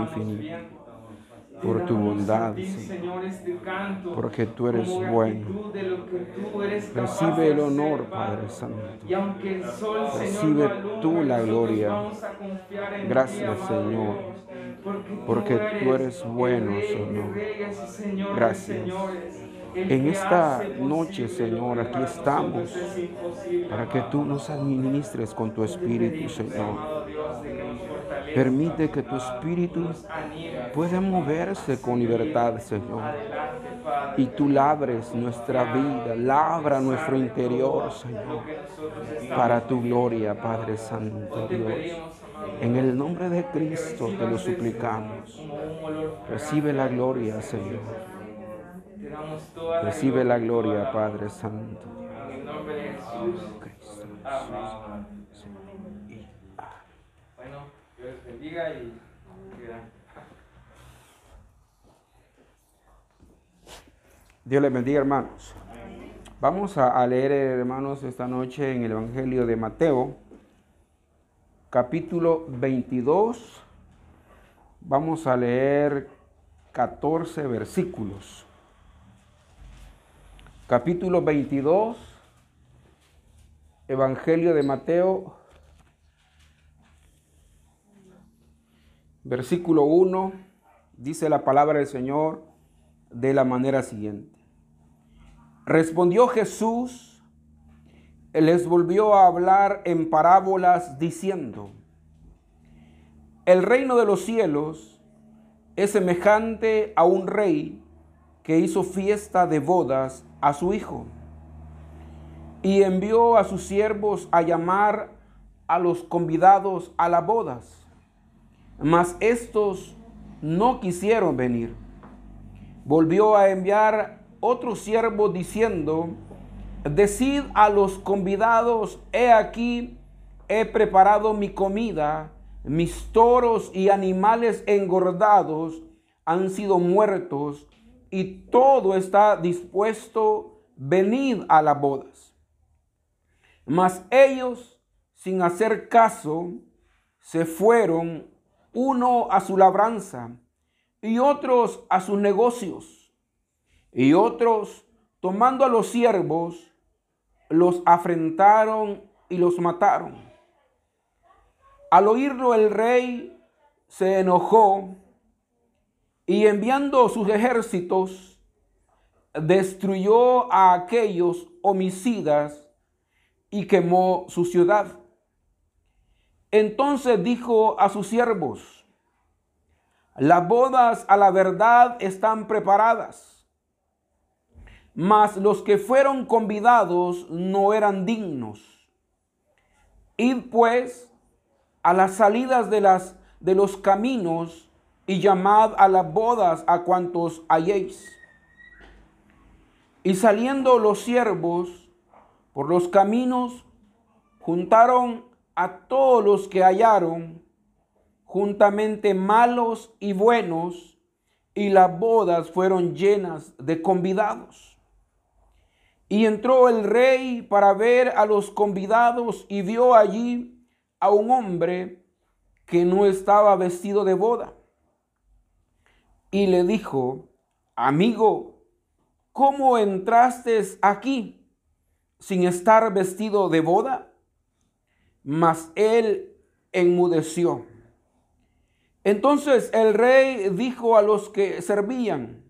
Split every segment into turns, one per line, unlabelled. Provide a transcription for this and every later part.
infinito, por tu bondad, Señor,
este
porque tú eres bueno. Recibe el honor, Padre Santo. Recibe tú la gloria. Gracias, Señor,
porque,
tú eres bueno, Señor. Gracias. En esta noche, Señor, aquí estamos para que tú nos administres con tu espíritu, Señor. Permite que tu espíritu pueda moverse con libertad, Señor. Y tú labres nuestra vida, labra nuestro interior, Señor, para tu gloria, Padre Santo Dios. En el nombre de Cristo te lo suplicamos. Recibe la gloria, Señor. Recibe la gloria, Padre Santo.
En el nombre de Jesús.
Cristo
Amén.
Jesús.
Bueno, Dios les bendiga y.
Dios les bendiga, hermanos. Vamos a, leer, hermanos, esta noche en el Evangelio de Mateo, capítulo 22. Vamos a leer 14 versículos. Capítulo 22, Evangelio de Mateo, versículo 1, dice la palabra del Señor de la manera siguiente. Respondió Jesús, les volvió a hablar en parábolas diciendo, el reino de los cielos es semejante a un rey que hizo fiesta de bodas a su hijo y envió a sus siervos a llamar a los convidados a las bodas. Mas estos no quisieron venir. Volvió a enviar otro siervo diciendo, decid a los convidados, he aquí, he preparado mi comida, mis toros y animales engordados han sido muertos y todo está dispuesto, venid a las bodas. Mas ellos, sin hacer caso, se fueron uno a su labranza y otros a sus negocios. Y otros, tomando a los siervos, los afrentaron y los mataron. Al oírlo el rey se enojó y enviando sus ejércitos, destruyó a aquellos homicidas y quemó su ciudad. Entonces dijo a sus siervos, las bodas a la verdad están preparadas, mas los que fueron convidados no eran dignos. Id pues a las salidas de, las, de los caminos y llamad a las bodas a cuantos halléis. Y saliendo los siervos por los caminos, juntaron a todos los que hallaron, juntamente malos y buenos, y las bodas fueron llenas de convidados. Y entró el rey para ver a los convidados y vio allí a un hombre que no estaba vestido de boda. Y le dijo, amigo, ¿cómo entraste aquí sin estar vestido de boda? Mas él enmudeció. Entonces el rey dijo a los que servían,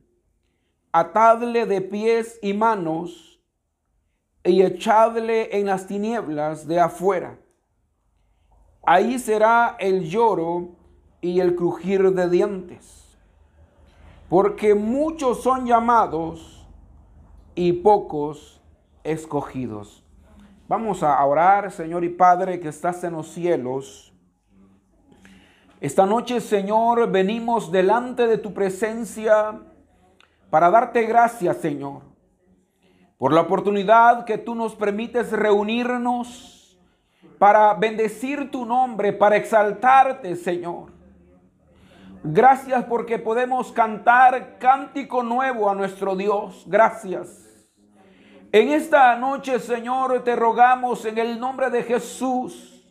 atadle de pies y manos y echadle en las tinieblas de afuera. Ahí será el lloro y el crujir de dientes, porque muchos son llamados y pocos escogidos. Vamos a orar, Señor y Padre, que estás en los cielos. Esta noche, Señor, venimos delante de tu presencia para darte gracias, Señor, por la oportunidad que tú nos permites reunirnos para bendecir tu nombre, para exaltarte, Señor. Gracias porque podemos cantar cántico nuevo a nuestro Dios. Gracias. En esta noche, Señor, te rogamos en el nombre de Jesús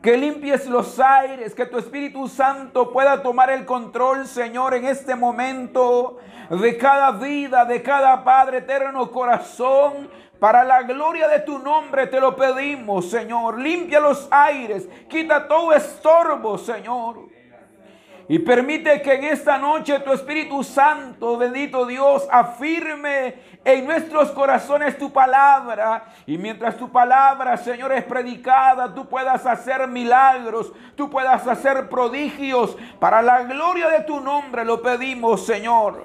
que limpies los aires, que tu Espíritu Santo pueda tomar el control, Señor, en este momento de cada vida, de cada Padre eterno corazón. Para la gloria de tu nombre te lo pedimos, Señor. Limpia los aires, quita todo estorbo, Señor. Y permite que en esta noche tu Espíritu Santo, bendito Dios, afirme en nuestros corazones tu palabra. Y mientras tu palabra, Señor, es predicada, tú puedas hacer milagros, tú puedas hacer prodigios. Para la gloria de tu nombre lo pedimos, Señor.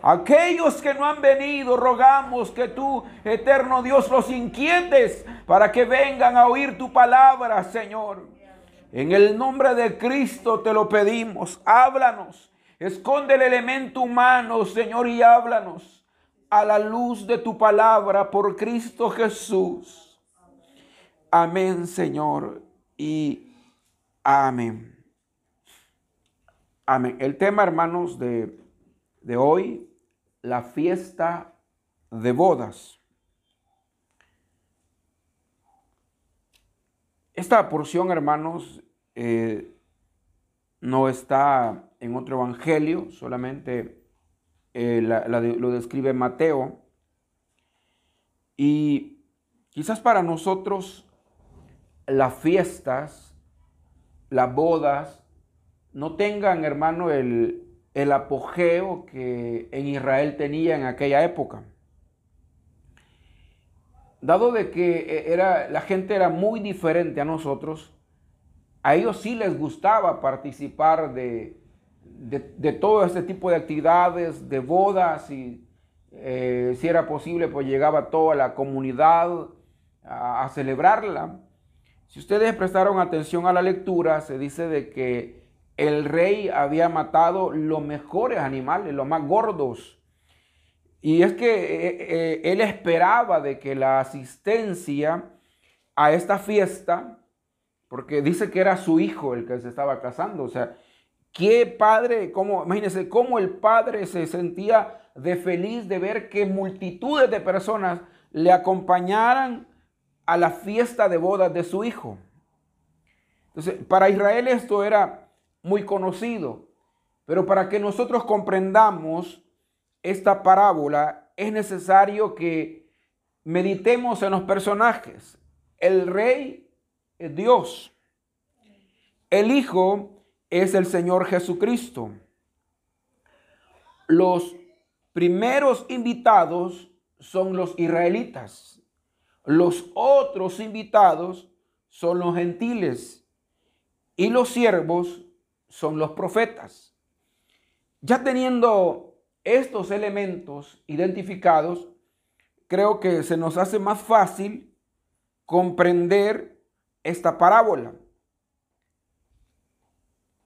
Aquellos que no han venido, rogamos que tú, eterno Dios, los inquietes para que vengan a oír tu palabra, Señor. En el nombre de Cristo te lo pedimos. Háblanos. Esconde el elemento humano, Señor, y háblanos a la luz de tu palabra por Cristo Jesús. Amén, Señor, y amén. Amén. El tema, hermanos, de, de hoy, la fiesta de bodas. Esta porción, hermanos, eh, no está en otro evangelio, solamente eh, lo describe Mateo. Y quizás para nosotros las fiestas, las bodas, no tengan, hermano, el, el apogeo que en Israel tenía en aquella época dado de que eh, era, la gente era muy diferente a nosotros, a ellos sí les gustaba participar de, de, todo este tipo de actividades, de bodas, y eh, si era posible, pues llegaba toda la comunidad a, a, celebrarla. Si ustedes prestaron atención a la lectura, se dice de que el rey había matado los mejores animales, los más gordos, y es que eh, eh, él esperaba de que la asistencia a esta fiesta, porque dice que era su hijo el que se estaba casando, o sea, qué padre, cómo, imagínense cómo el padre se sentía de feliz de ver que multitudes de personas le acompañaran a la fiesta de bodas de su hijo. Entonces, para Israel esto era muy conocido, pero para que nosotros comprendamos esta parábola, es necesario que meditemos en los personajes. El rey es Dios. El Hijo es el Señor Jesucristo. Los primeros invitados son los israelitas. Los otros invitados son los gentiles. Y los siervos son los profetas. Ya teniendo estos elementos identificados, creo que se nos hace más fácil comprender esta parábola.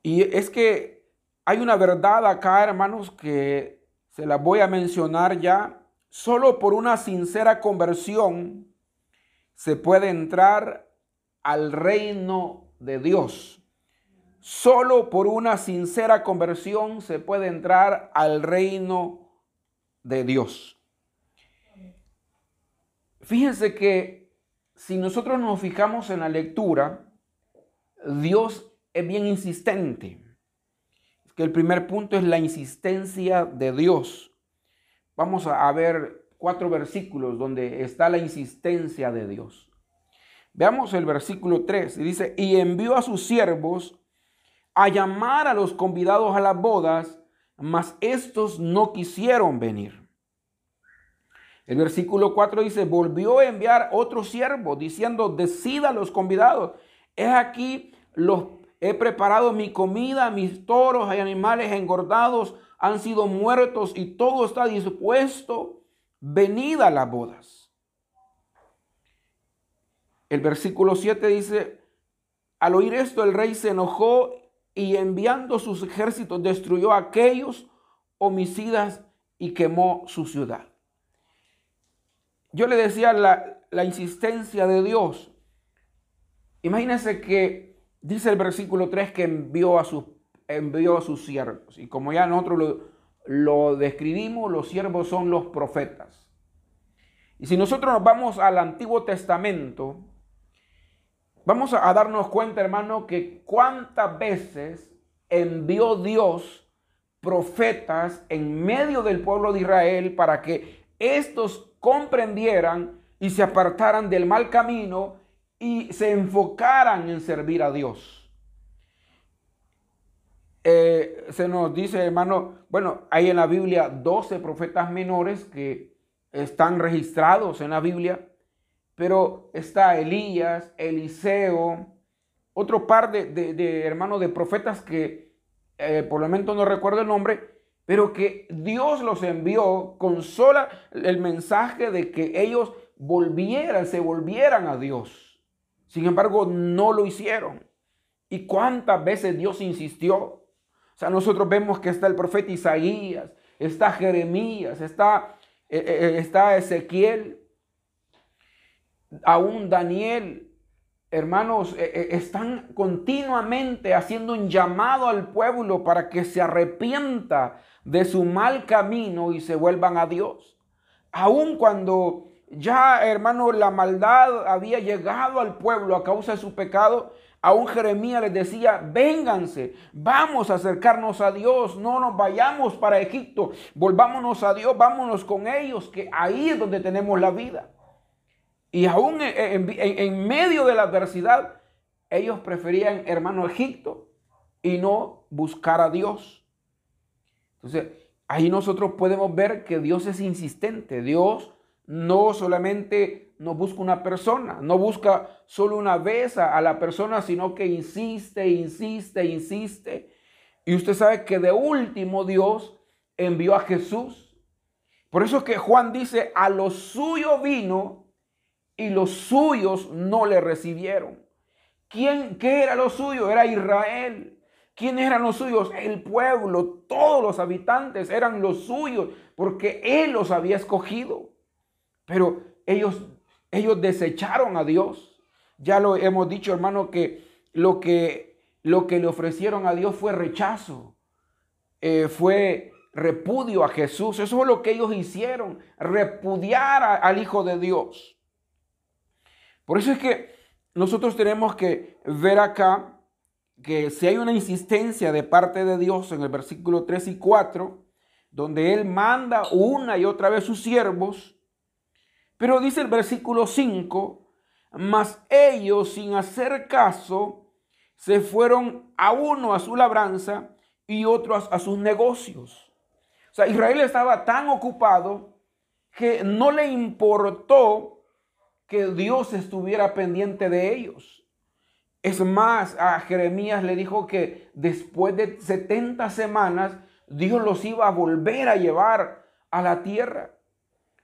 Y es que hay una verdad acá, hermanos, que se la voy a mencionar ya. Solo por una sincera conversión se puede entrar al reino de Dios. Solo por una sincera conversión se puede entrar al reino de Dios. Fíjense que si nosotros nos fijamos en la lectura, Dios es bien insistente. Es que el primer punto es la insistencia de Dios. Vamos a ver cuatro versículos donde está la insistencia de Dios. Veamos el versículo 3 y dice, y envió a sus siervos a llamar a los convidados a las bodas, mas estos no quisieron venir. El versículo 4 dice, volvió a enviar otro siervo diciendo, decida a los convidados, es aquí los he preparado mi comida, mis toros y animales engordados han sido muertos y todo está dispuesto, venid a las bodas. El versículo 7 dice, al oír esto el rey se enojó y enviando sus ejércitos destruyó a aquellos homicidas y quemó su ciudad. Yo le decía la, insistencia de Dios. Imagínense que dice el versículo 3 que envió a, sus, envió a sus siervos. Y como ya nosotros lo, lo describimos, los siervos son los profetas. Y si nosotros nos vamos al Antiguo Testamento, vamos a, darnos cuenta, hermano, que cuántas veces envió Dios profetas en medio del pueblo de Israel para que estos comprendieran y se apartaran del mal camino y se enfocaran en servir a Dios. Eh, se nos dice, hermano, bueno, hay en la Biblia 12 profetas menores que están registrados en la Biblia, pero está Elías, Eliseo, otro par de, hermanos de profetas que eh, por el momento no recuerdo el nombre, pero que Dios los envió con sola el mensaje de que ellos volvieran, se volvieran a Dios. Sin embargo, no lo hicieron. ¿Y cuántas veces Dios insistió? O sea, nosotros vemos que está el profeta Isaías, está Jeremías, está, eh, eh, está Ezequiel, aún Daniel. Hermanos, están continuamente haciendo un llamado al pueblo para que se arrepienta de su mal camino y se vuelvan a Dios. Aún cuando ya, hermano, la maldad había llegado al pueblo a causa de su pecado, Aún Jeremías les decía, vénganse, vamos a acercarnos a Dios, no nos vayamos para Egipto, volvámonos a Dios, vámonos con ellos, que ahí es donde tenemos la vida. Y aún en, medio de la adversidad, ellos preferían, hermano, Egipto y no buscar a Dios. Entonces, ahí nosotros podemos ver que Dios es insistente, Dios no solamente no busca una persona, no busca solo una vez a, la persona, sino que insiste, insiste, insiste. Y usted sabe que de último Dios envió a Jesús. Por eso es que Juan dice, a lo suyo vino y los suyos no le recibieron. ¿Quién, ¿Qué era lo suyo? Era Israel. ¿Quiénes eran los suyos? El pueblo, todos los habitantes eran los suyos, porque Él los había escogido. Pero ellos ellos desecharon a Dios. Ya lo hemos dicho, hermano, que lo que, lo que le ofrecieron a Dios fue rechazo, eh, fue repudio a Jesús. Eso es lo que ellos hicieron, repudiar al Hijo de Dios. Por eso es que nosotros tenemos que ver acá que si hay una insistencia de parte de Dios en el versículo 3 y 4, donde Él manda una y otra vez sus siervos, pero dice el versículo 5, mas ellos sin hacer caso se fueron a uno a su labranza y otro a, sus negocios. O sea, Israel estaba tan ocupado que no le importó que Dios estuviera pendiente de ellos. Es más, a Jeremías le dijo que después de 70 semanas Dios los iba a volver a llevar a la tierra.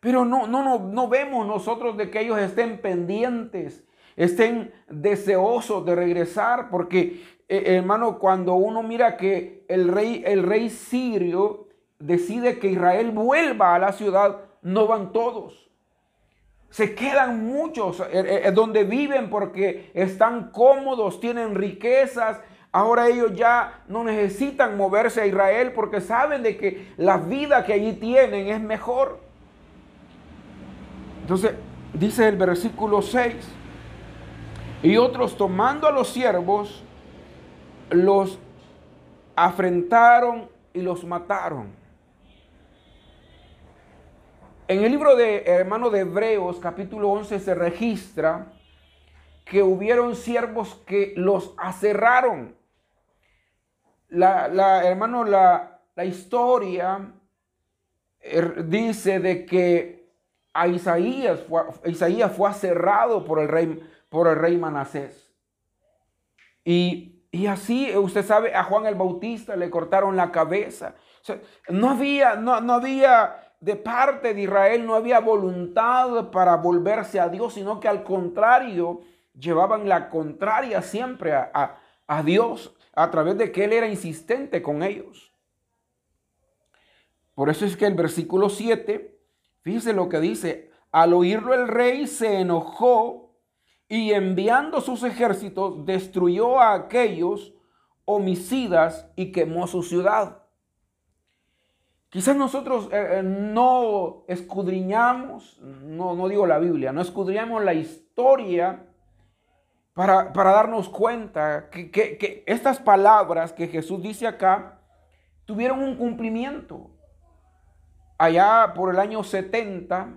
Pero no, no, no, no vemos nosotros de que ellos estén pendientes, estén deseosos de regresar, porque eh, hermano, cuando uno mira que el rey, el rey sirio decide que Israel vuelva a la ciudad, no van todos. Se quedan muchos eh, eh, donde viven porque están cómodos, tienen riquezas. Ahora ellos ya no necesitan moverse a Israel porque saben de que la vida que allí tienen es mejor. Entonces, dice el versículo 6, y otros tomando a los siervos, los afrentaron y los mataron. En el libro de hermano de Hebreos, capítulo 11, se registra que hubieron siervos que los aserraron. La, hermano, la, la historia er, dice de que Isaías fue, Isaías fue aserrado por el rey, por el rey Manasés. Y, así, usted sabe, a Juan el Bautista le cortaron la cabeza. no, había, no, no había de parte de Israel, no había voluntad para volverse a Dios, sino que al contrario, llevaban la contraria siempre a, Dios a través de que Él era insistente con ellos. Por eso es que el versículo 7, fíjese lo que dice, al oírlo el rey se enojó y enviando sus ejércitos destruyó a aquellos homicidas y quemó su ciudad. Quizás nosotros eh, eh, no escudriñamos, no, no digo la Biblia, no escudriñamos la historia para, darnos cuenta que, que, estas palabras que Jesús dice acá tuvieron un cumplimiento. Allá por el año 70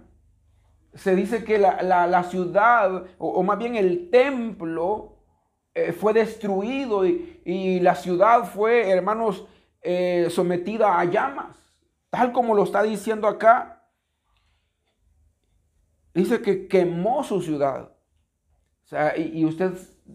se dice que la, ciudad, o, más bien el templo, eh, fue destruido y, la ciudad fue, hermanos, sometida a llamas tal como lo está diciendo acá. Dice que quemó su ciudad. O sea, y, usted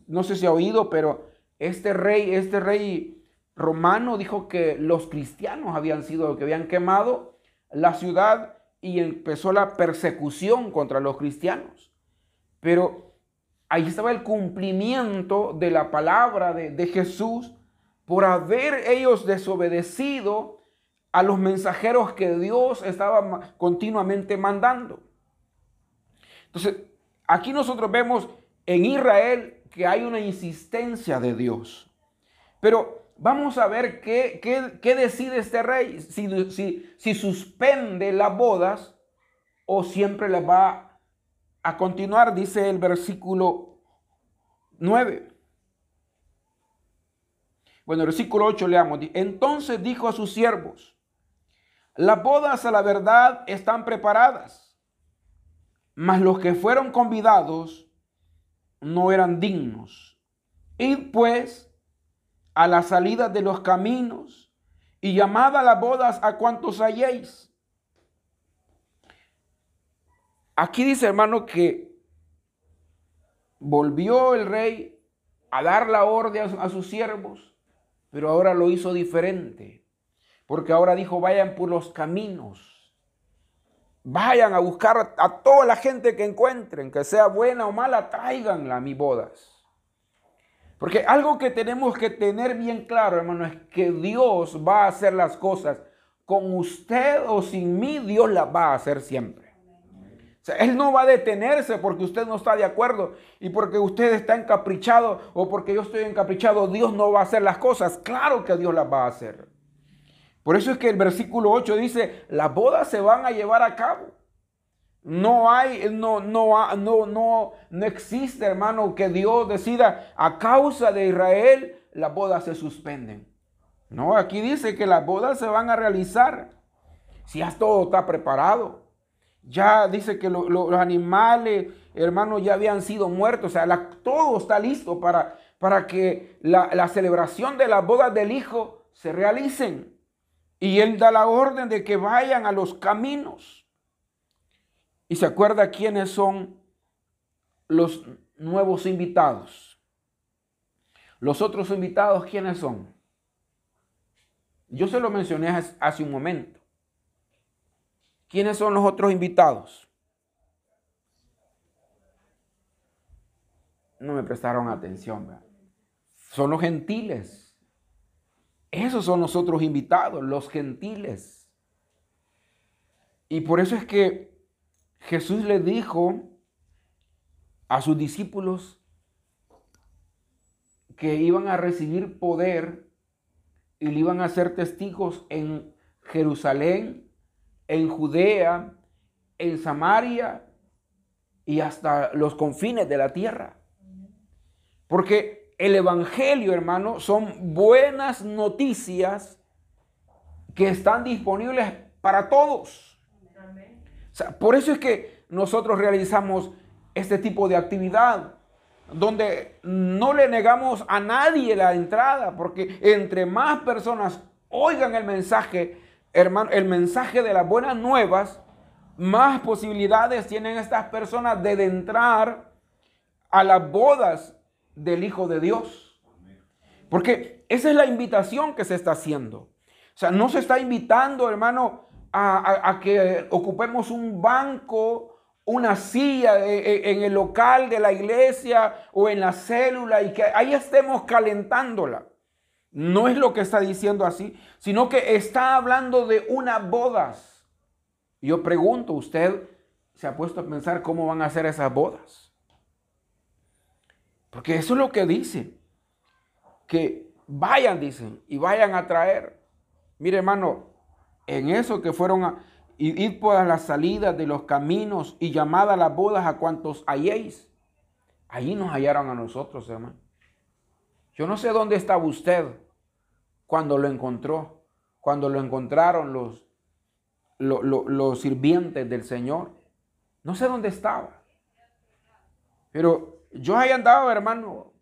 no sé si ha oído, pero este rey, este rey romano dijo que los cristianos habían sido los que habían quemado la ciudad y empezó la persecución contra los cristianos. Pero ahí estaba el cumplimiento de la palabra de, de Jesús por haber ellos desobedecido a los mensajeros que Dios estaba continuamente mandando. Entonces, aquí nosotros vemos en Israel que hay una insistencia de Dios. Pero vamos a ver qué, qué, decide este rey, si, si, suspende las bodas o siempre las va a continuar, dice el versículo 9. Bueno, versículo 8 leamos. Entonces dijo a sus siervos, las bodas a la verdad están preparadas, mas los que fueron convidados no eran dignos. Id pues a la salida de los caminos y llamad a las bodas a cuantos halléis. Aquí dice hermano que volvió el rey a dar la orden a sus siervos, pero ahora lo hizo diferente. Porque ahora dijo, vayan por los caminos. Vayan a buscar a toda la gente que encuentren, que sea buena o mala, tráiganla a mis bodas. Porque algo que tenemos que tener bien claro, hermano, es que Dios va a hacer las cosas con usted o sin mí, Dios las va a hacer siempre. Él no va a detenerse porque usted no está de acuerdo y porque usted está encaprichado o porque yo estoy encaprichado, Dios no va a hacer las cosas. Claro que Dios las va a hacer. Por eso es que el versículo 8 dice, las bodas se van a llevar a cabo. No hay, no, no, no, no, no existe, hermano, que Dios decida a causa de Israel, las bodas se suspenden. No, aquí dice que las bodas se van a realizar. Si ya todo está preparado. Ya dice que los animales, hermano, ya habían sido muertos. O sea, todo está listo para, para que la, la celebración de las bodas del Hijo se realicen. Y él da la orden de que vayan a los caminos. Y se acuerda quiénes son los nuevos invitados. Los otros invitados, ¿quiénes son? Yo se lo mencioné hace un momento. ¿Quiénes son los otros invitados? No me prestaron atención. Son los gentiles. Esos son los otros invitados, los gentiles. Y por eso es que Jesús le dijo a sus discípulos que iban a recibir poder y le iban a ser testigos en Jerusalén, en Judea, en Samaria y hasta los confines de la tierra. Porque el Evangelio, hermano, son buenas noticias que están disponibles para todos. por eso es que nosotros realizamos este tipo de actividad, donde no le negamos a nadie la entrada, porque entre más personas oigan el mensaje, hermano, el mensaje de las buenas nuevas, más posibilidades tienen estas personas de entrar a las bodas del Hijo de Dios. Porque esa es la invitación que se está haciendo. O sea, no se está invitando, hermano, a, que ocupemos un banco una silla e, e, en el local de la iglesia o en la célula y que ahí estemos calentándola. No es lo que está diciendo así, sino que está hablando de unas bodas. Yo pregunto, ¿usted se ha puesto a pensar cómo van a ser esas bodas? Porque eso es lo que dice. Que vayan, dicen, y vayan a traer. Mire, hermano, en eso que fueron a ir por las salidas de los caminos y llamad a las bodas a cuantos halléis. Allí nos hallaron a nosotros, hermano. Yo no sé dónde estaba usted cuando lo encontró, cuando lo encontraron los, los sirvientes del Señor. No sé dónde estaba. Pero yo ahí andaba, hermano,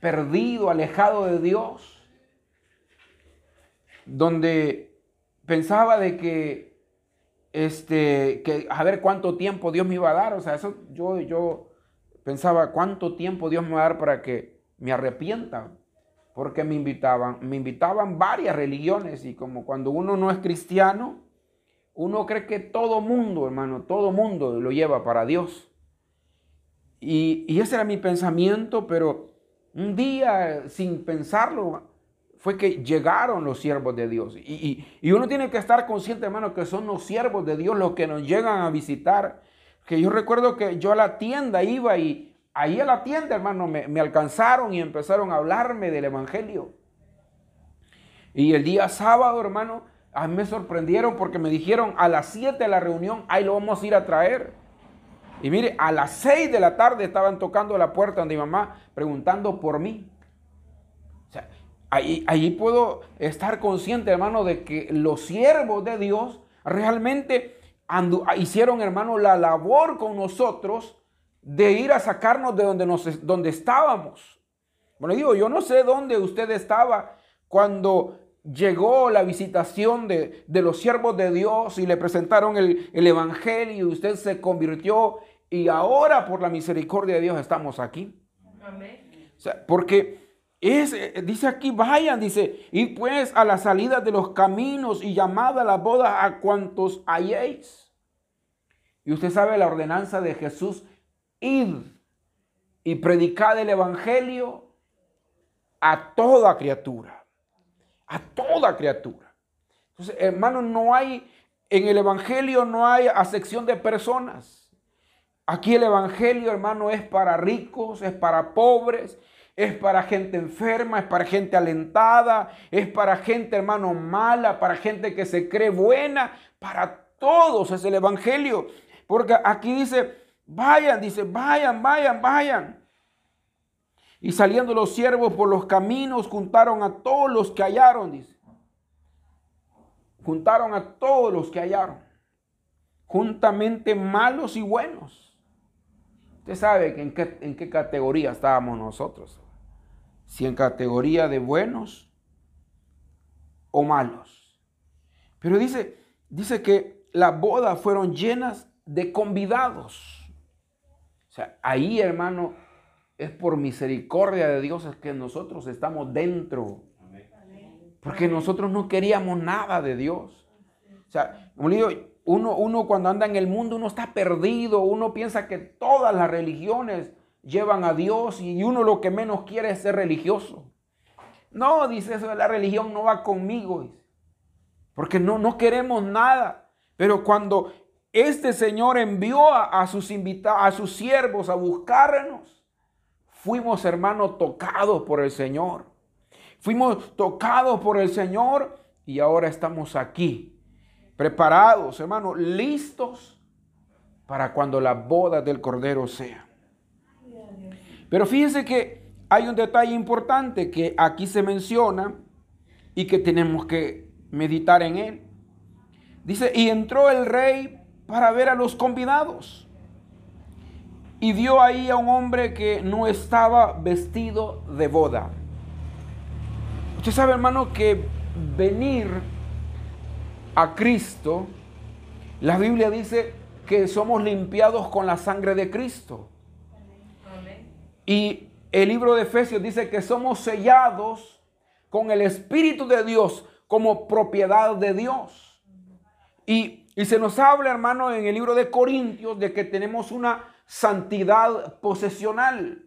perdido, alejado de Dios, donde pensaba de que, este, que a ver cuánto tiempo Dios me iba a dar, o sea, eso yo, yo pensaba cuánto tiempo Dios me va a dar para que me arrepienta, porque me invitaban, me invitaban varias religiones y como cuando uno no es cristiano, uno cree que todo mundo, hermano, todo mundo lo lleva para Dios. Y, y ese era mi pensamiento, pero un día, sin pensarlo, fue que llegaron los siervos de Dios. Y, uno tiene que estar consciente, hermano, que son los siervos de Dios los que nos llegan a visitar. Que yo recuerdo que yo a la tienda iba y ahí a la tienda, hermano, me, alcanzaron y empezaron a hablarme del Evangelio. Y el día sábado, hermano, a mí me sorprendieron porque me dijeron a las 7 de la reunión, ahí lo vamos a ir a traer. Y mire, a las 6 de la tarde estaban tocando la puerta donde mi mamá preguntando por mí. O sea, ahí, puedo estar consciente, hermano, de que los siervos de Dios realmente hicieron, hermano, la labor con nosotros de ir a sacarnos de donde, nos, donde estábamos. Bueno, digo, yo no sé dónde usted estaba cuando llegó la visitación de, los siervos de Dios y le presentaron el, el, Evangelio y usted se convirtió y ahora por la misericordia de Dios estamos aquí. Amén. porque es, eh, dice aquí, vayan, dice, y pues a la salida de los caminos y llamad a la boda a cuantos halléis. Y usted sabe la ordenanza de Jesús, id y predicad el Evangelio a toda criatura. A toda criatura. Entonces, hermano, no hay, en el Evangelio no hay acepción de personas. Aquí el Evangelio, hermano, es para ricos, es para pobres, es para gente enferma, es para gente alentada, es para gente, hermano, mala, para gente que se cree buena, para todos es el Evangelio. Porque aquí dice, vayan, dice, vayan, vayan, vayan. Y saliendo los siervos por los caminos, juntaron a todos los que hallaron, dice. Juntaron a todos los que hallaron, juntamente malos y buenos Usted sabe que en, qué, en qué categoría estábamos nosotros. Si en categoría de buenos o malos. Pero dice, dice que las bodas fueron llenas de convidados. O sea, ahí, hermano, es por misericordia de Dios es que nosotros estamos dentro. Porque nosotros no queríamos nada de Dios. O sea, como le digo, uno, cuando anda en el mundo, uno está perdido, uno piensa que todas las religiones llevan a Dios y uno lo que menos quiere es ser religioso. No, dice eso, la religión no va conmigo, porque no, no queremos nada. Pero cuando este Señor envió a, sus invitados, a sus siervos a buscarnos, fuimos hermanos tocados por el Señor. Fuimos tocados por el Señor y ahora estamos aquí preparados, hermanos, listos para cuando la boda del Cordero sea. Pero fíjense que hay un detalle importante que aquí se menciona y que tenemos que meditar en él. Dice, y entró el rey para ver a los convidados. Y vio ahí a un hombre que no estaba vestido de boda. Usted sabe, hermano, que venir a Cristo, la Biblia dice que somos limpiados con la sangre de Cristo. Y el libro de Efesios dice que somos sellados con el Espíritu de Dios como propiedad de Dios. Y Y se nos habla, hermano, en el libro de Corintios de que tenemos una santidad posesional.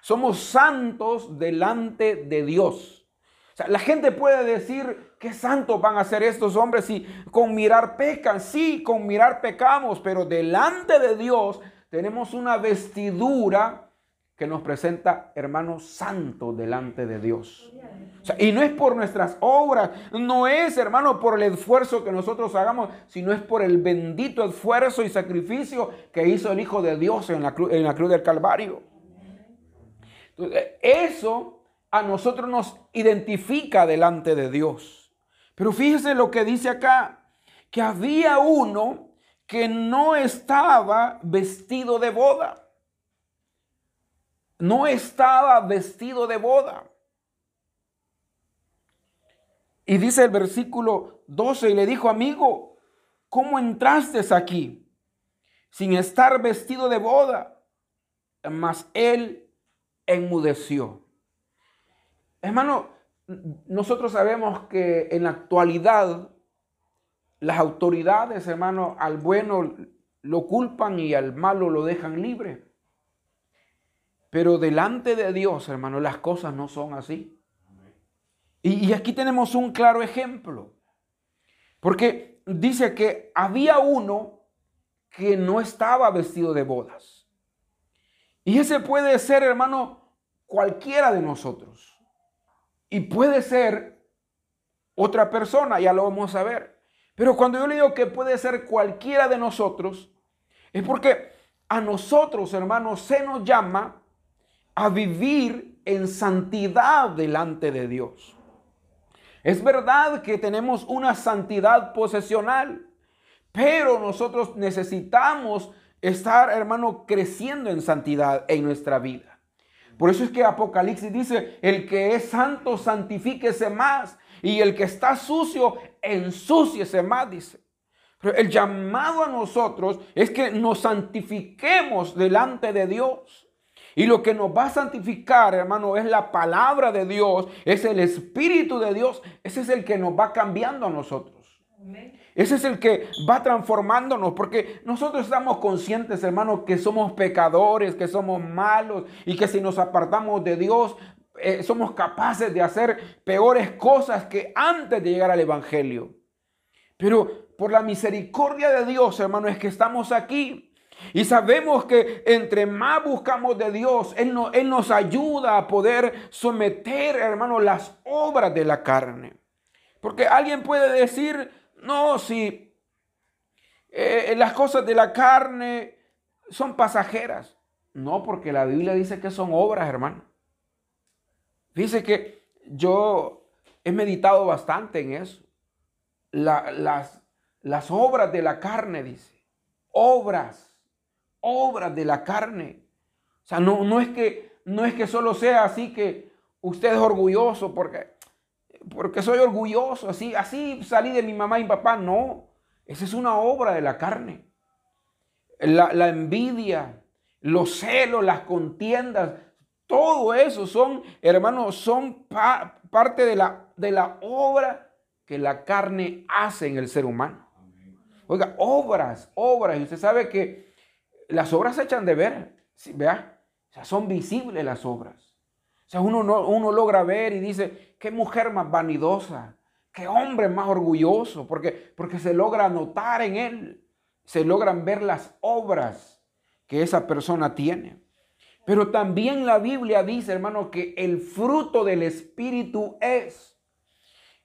Somos santos delante de Dios. O sea, la gente puede decir, ¿qué santos van a ser estos hombres si con mirar pecan? Sí, con mirar pecamos, pero delante de Dios tenemos una vestidura que nos presenta, hermanos, santo delante de Dios. y no es por nuestras obras, no es, hermano, por el esfuerzo que nosotros hagamos, sino es por el bendito esfuerzo y sacrificio que hizo el Hijo de Dios en la, en la cruz del Calvario. eso a nosotros nos identifica delante de Dios. Pero fíjese lo que dice acá, que había uno que no estaba vestido de boda no estaba vestido de boda. Y dice el versículo 12, y le dijo, amigo, ¿cómo entraste aquí sin estar vestido de boda? Mas él enmudeció. Hermano, nosotros sabemos que en la actualidad las autoridades, hermano, al bueno lo culpan y al malo lo dejan libre. Pero delante de Dios, hermano, las cosas no son así. Y, aquí tenemos un claro ejemplo. Porque dice que había uno que no estaba vestido de bodas. Y ese puede ser, hermano, cualquiera de nosotros. Y puede ser otra persona, ya lo vamos a ver. Pero cuando yo le digo que puede ser cualquiera de nosotros, es porque a nosotros, hermanos, se nos llama a vivir en santidad delante de Dios. Es verdad que tenemos una santidad posesional, pero nosotros necesitamos estar, hermano, creciendo en santidad en nuestra vida. Por eso es que Apocalipsis dice, el que es santo, santifíquese más. Y el que está sucio, ensúciese más, dice. Pero el llamado a nosotros es que nos santifiquemos delante de Dios. Y lo que nos va a santificar, hermano, es la palabra de Dios, es el Espíritu de Dios. Ese es el que nos va cambiando a nosotros. Ese es el que va transformándonos, porque nosotros estamos conscientes, hermano, que somos pecadores, que somos malos y que si nos apartamos de Dios, eh, somos capaces de hacer peores cosas que antes de llegar al Evangelio. Pero por la misericordia de Dios, hermano, es que estamos aquí. Y sabemos que entre más buscamos de Dios, Él, Él nos ayuda a poder someter, hermano, las obras de la carne. Porque alguien puede decir, no, si eh, las cosas de la carne son pasajeras. No, porque la Biblia dice que son obras, hermano. Dice que yo he meditado bastante en eso. las, las obras de la carne, dice. Obras obras de la carne. O sea, no, no, es, que, no es que solo sea así que usted es orgulloso porque, porque soy orgulloso, así, así salí de mi mamá y mi papá. No, esa es una obra de la carne. La, envidia, los celos, las contiendas, todo eso son, hermanos, son parte de la, de la obra que la carne hace en el ser humano. Oiga, obras, obras. Y usted sabe que las obras se echan de ver, vea, o sea, son visibles las obras. O sea, uno, no, uno logra ver y dice, qué mujer más vanidosa, qué hombre más orgulloso, porque, porque se logra notar en él, se logran ver las obras que esa persona tiene. Pero también la Biblia dice, hermano, que el fruto del Espíritu es.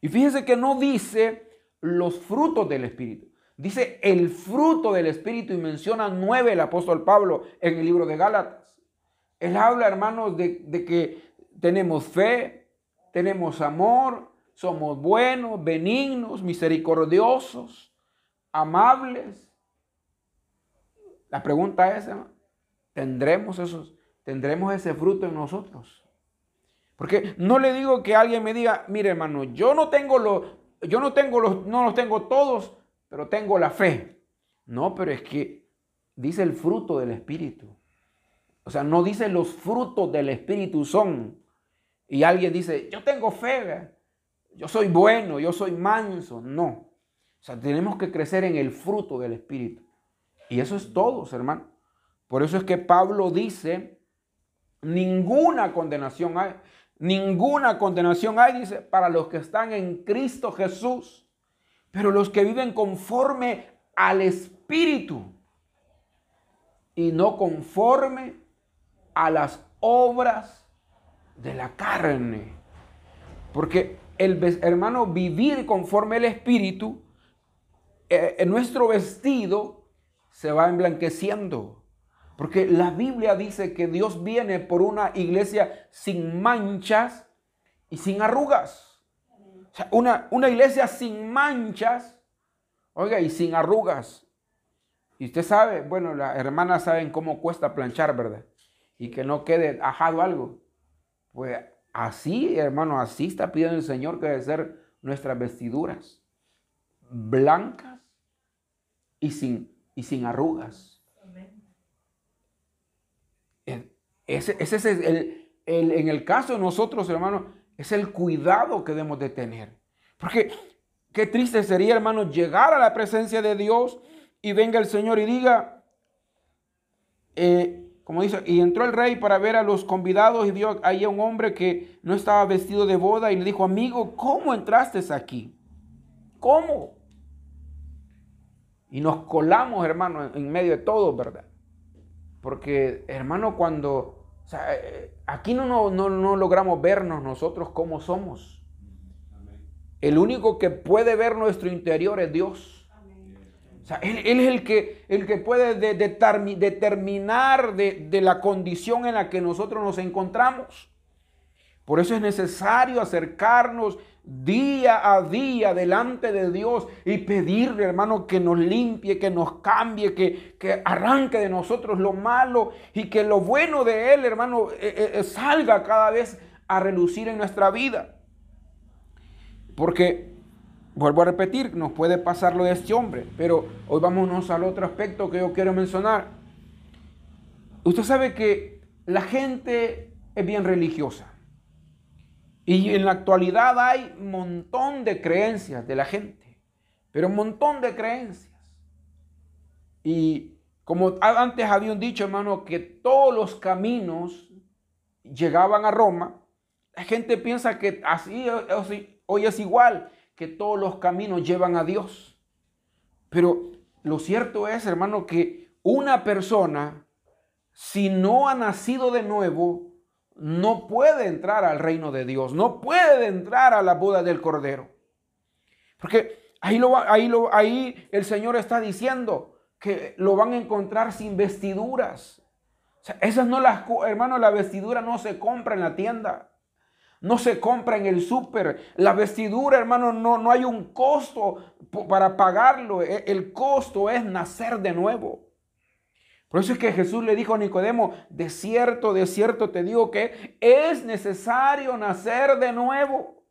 Y fíjese que no dice los frutos del Espíritu. Dice el fruto del Espíritu y menciona nueve el apóstol Pablo en el libro de Gálatas. Él habla, hermanos, de, de que tenemos fe, tenemos amor, somos buenos, benignos, misericordiosos, amables. La pregunta es, ¿tendremos, esos, ¿tendremos ese fruto en nosotros? Porque no le digo que alguien me diga, mire hermano, yo no tengo los, yo no tengo los, no los tengo todos, pero tengo la fe. No, pero es que dice el fruto del Espíritu. O sea, no dice los frutos del Espíritu son. Y alguien dice, yo tengo fe, yo soy bueno, yo soy manso. No. O sea, tenemos que crecer en el fruto del Espíritu. Y eso es todo, hermano. Por eso es que Pablo dice, ninguna condenación hay. Ninguna condenación hay, dice, para los que están en Cristo Jesús. Pero los que viven conforme al Espíritu y no conforme a las obras de la carne. Porque el hermano vivir conforme al Espíritu, eh, en nuestro vestido se va emblanqueciendo. Porque la Biblia dice que Dios viene por una iglesia sin manchas y sin arrugas. Una, una iglesia sin manchas, oiga, y sin arrugas. Y usted sabe, bueno, las hermanas saben cómo cuesta planchar, ¿verdad? Y que no quede ajado algo. Pues así, hermano, así está pidiendo el Señor que debe ser nuestras vestiduras. Blancas y sin, y sin arrugas. Ese, ese es el, en el caso de nosotros, hermano, es el cuidado que debemos de tener. Porque qué triste sería, hermano, llegar a la presencia de Dios y venga el Señor y diga, eh, como dice, y entró el rey para ver a los convidados y vio ahí a un hombre que no estaba vestido de boda y le dijo, amigo, ¿cómo entraste aquí? ¿Cómo? Y nos colamos, hermano, en medio de todo, ¿verdad? Porque, hermano, cuando... O sea, eh, aquí no, no, no, logramos vernos nosotros como somos. El único que puede ver nuestro interior es Dios. O sea, él, es el que, el que puede determinar de, la condición en la que nosotros nos encontramos. Por eso es necesario acercarnos día a día delante de Dios y pedirle, hermano, que nos limpie, que nos cambie, que, que arranque de nosotros lo malo y que lo bueno de Él, hermano, eh, eh, eh, salga cada vez a relucir en nuestra vida. Porque, vuelvo a repetir, nos puede pasar lo de este hombre, pero hoy vámonos al otro aspecto que yo quiero mencionar. Usted sabe que la gente es bien religiosa. Y en la actualidad hay un montón de creencias de la gente, pero un montón de creencias. Y como antes habían dicho, hermano, que todos los caminos llegaban a Roma, la gente piensa que así hoy es igual, que todos los caminos llevan a Dios. Pero lo cierto es, hermano, que una persona, si no ha nacido de nuevo, no puede entrar al reino de Dios, no puede entrar a la boda del Cordero. Porque ahí, lo, ahí, lo, ahí el Señor está diciendo que lo van a encontrar sin vestiduras. esas no las, hermano, la vestidura no se compra en la tienda. No se compra en el súper. La vestidura, hermano, no, no hay un costo para pagarlo. E, el costo es nacer de nuevo. Por eso es que Jesús le dijo a Nicodemo, de cierto, de cierto te digo que es necesario nacer de nuevo.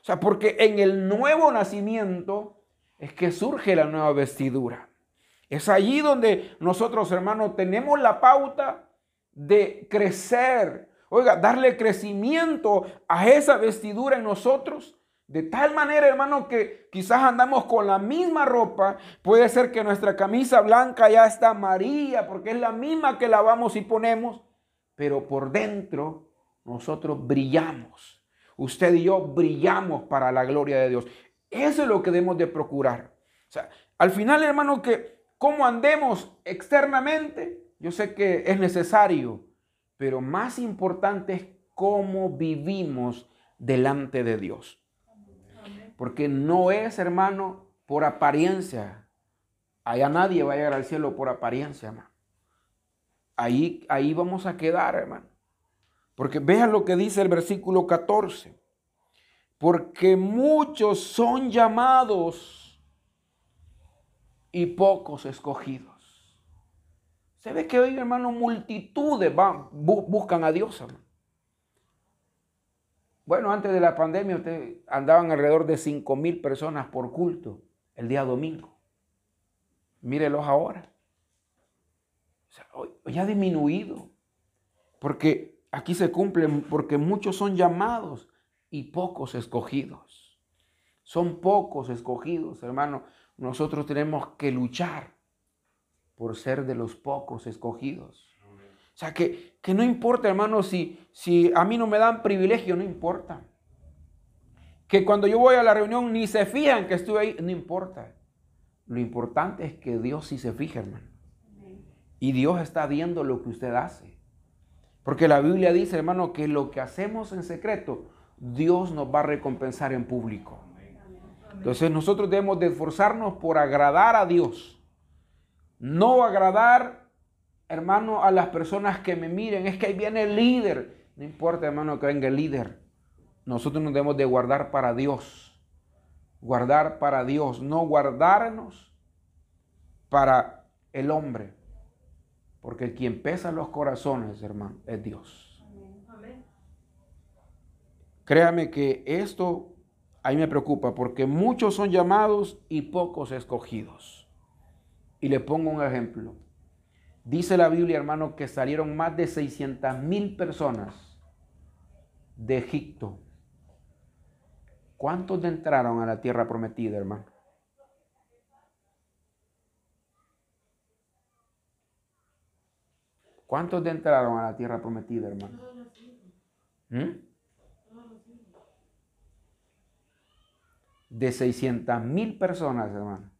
O sea, porque en el nuevo nacimiento es que surge la nueva vestidura. Es allí donde nosotros, hermanos, tenemos la pauta de crecer. Oiga, darle crecimiento a esa vestidura en nosotros de tal manera, hermano, que quizás andamos con la misma ropa. Puede ser que nuestra camisa blanca ya está amarilla porque es la misma que lavamos y ponemos. Pero por dentro nosotros brillamos. Usted y yo brillamos para la gloria de Dios. Eso es lo que debemos de procurar. O sea, al final, hermano, que cómo andemos externamente, yo sé que es necesario. Pero más importante es cómo vivimos delante de Dios. Porque no es, hermano, por apariencia. Allá nadie va a llegar al cielo por apariencia, hermano. Ahí, ahí vamos a quedar, hermano. Porque vean lo que dice el versículo 14. Porque muchos son llamados y pocos escogidos. Se ve que hoy, hermano, multitudes van, buscan a Dios, hermano. Bueno, antes de la pandemia usted andaban alrededor de 5 mil personas por culto el día domingo. Mírelos ahora. O ya ha disminuido. Porque aquí se cumplen, porque muchos son llamados y pocos escogidos. Son pocos escogidos, hermano. nosotros tenemos que luchar por ser de los pocos escogidos. O sea, que, que no importa, hermano, si, si a mí no me dan privilegio, no importa. Que cuando yo voy a la reunión ni se fijan que estuve ahí, no importa. Lo importante es que Dios sí se fija, hermano. Y Dios está viendo lo que usted hace. Porque la Biblia dice, hermano, que lo que hacemos en secreto, Dios nos va a recompensar en público. Entonces nosotros debemos de esforzarnos por agradar a Dios. No agradar hermano, a las personas que me miren, es que ahí viene el líder. No importa, hermano, que venga el líder. Nosotros nos debemos de guardar para Dios. Guardar para Dios, no guardarnos para el hombre. Porque quien pesa los corazones, hermano, es Dios. Créame que esto a mí me preocupa porque muchos son llamados y pocos escogidos. Y le pongo un ejemplo. Dice la Biblia, hermano, que salieron más de 600 mil personas de Egipto. ¿Cuántos entraron a la tierra prometida, hermano? ¿Cuántos entraron a la tierra prometida, hermano? ¿Mm? De 600 mil personas, hermano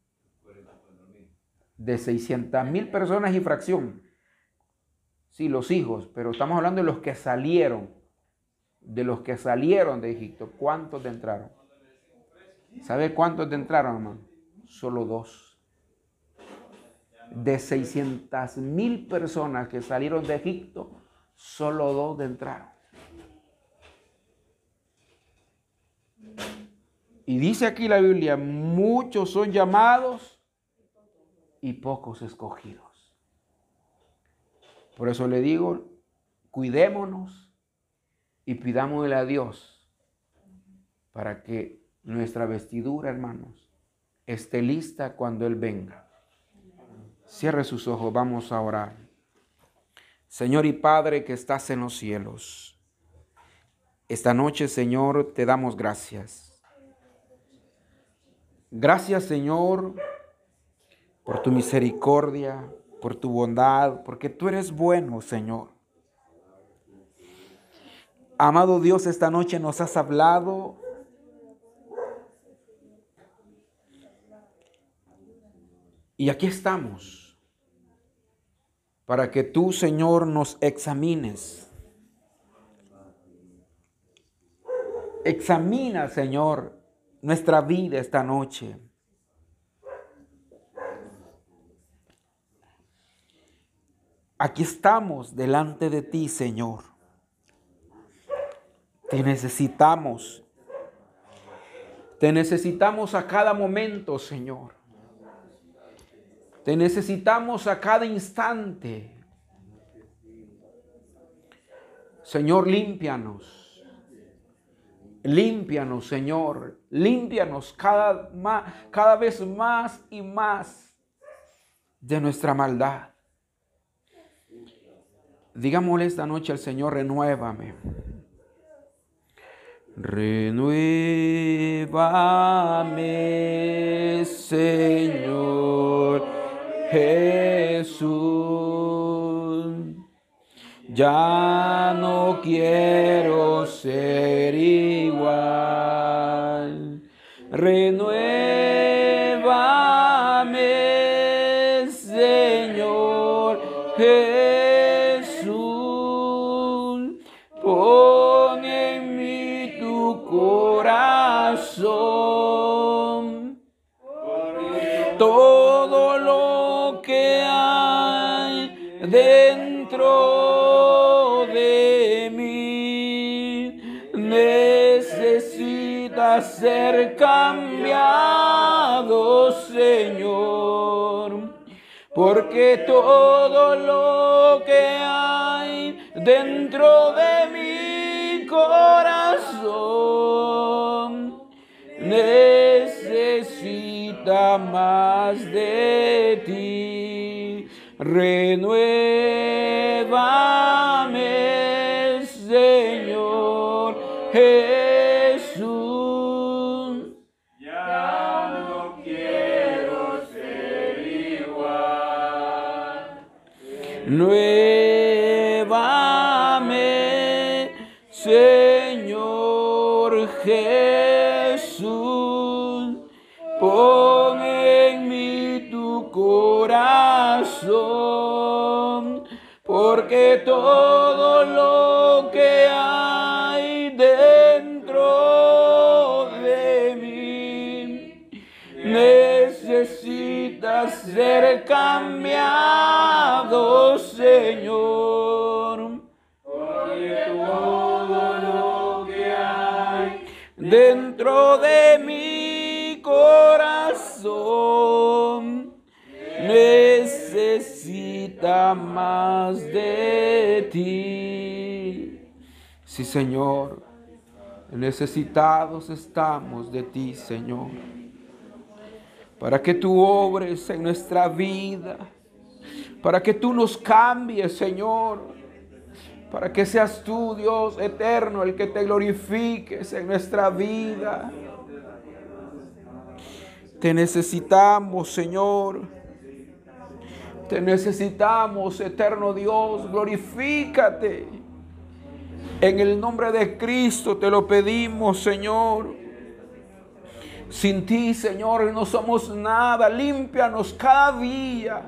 de 600 mil personas y fracción. Sí, los hijos, pero estamos hablando de los que salieron, de los que salieron de Egipto. ¿Cuántos de entraron? ¿Sabe cuántos de entraron, hermano? Solo dos. De 600 mil personas que salieron de Egipto, solo dos de entraron. Y dice aquí la Biblia, muchos son llamados y pocos escogidos. Por eso le digo, cuidémonos y pidámosle a Dios para que nuestra vestidura, hermanos, esté lista cuando Él venga. Cierre sus ojos, vamos a orar. Señor y Padre que estás en los cielos, esta noche, Señor, te damos gracias. Gracias, Señor, por tu misericordia, por tu bondad, porque tú eres bueno, Señor. Amado Dios, esta noche nos has hablado. Y aquí estamos para que tú, Señor, nos examines. Examina, Señor, nuestra vida esta noche. Aquí estamos delante de ti, Señor. Te necesitamos. Te necesitamos a cada momento, Señor. Te necesitamos a cada instante. Señor, límpianos. Límpianos, Señor. Límpianos cada, cada vez más y más de nuestra maldad. Digámosle esta noche al Señor, renuévame. Renuévame, Señor Jesús. Ya no quiero ser igual. Renuévame, Señor Jesús. De mi corazón. Necesita más de ti. Sí, Señor, necesitados estamos de ti, Señor, para que tú obres en nuestra vida, para que tú nos cambies, Señor para que seas tú, Dios eterno, el que te glorifiques en nuestra vida. Te necesitamos, Señor. Te necesitamos, eterno Dios. Glorifícate. En el nombre de Cristo te lo pedimos, Señor. Sin ti, Señor, no somos nada. Límpianos cada día.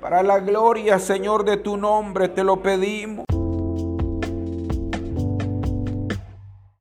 Para la gloria, Señor, de tu nombre te lo pedimos.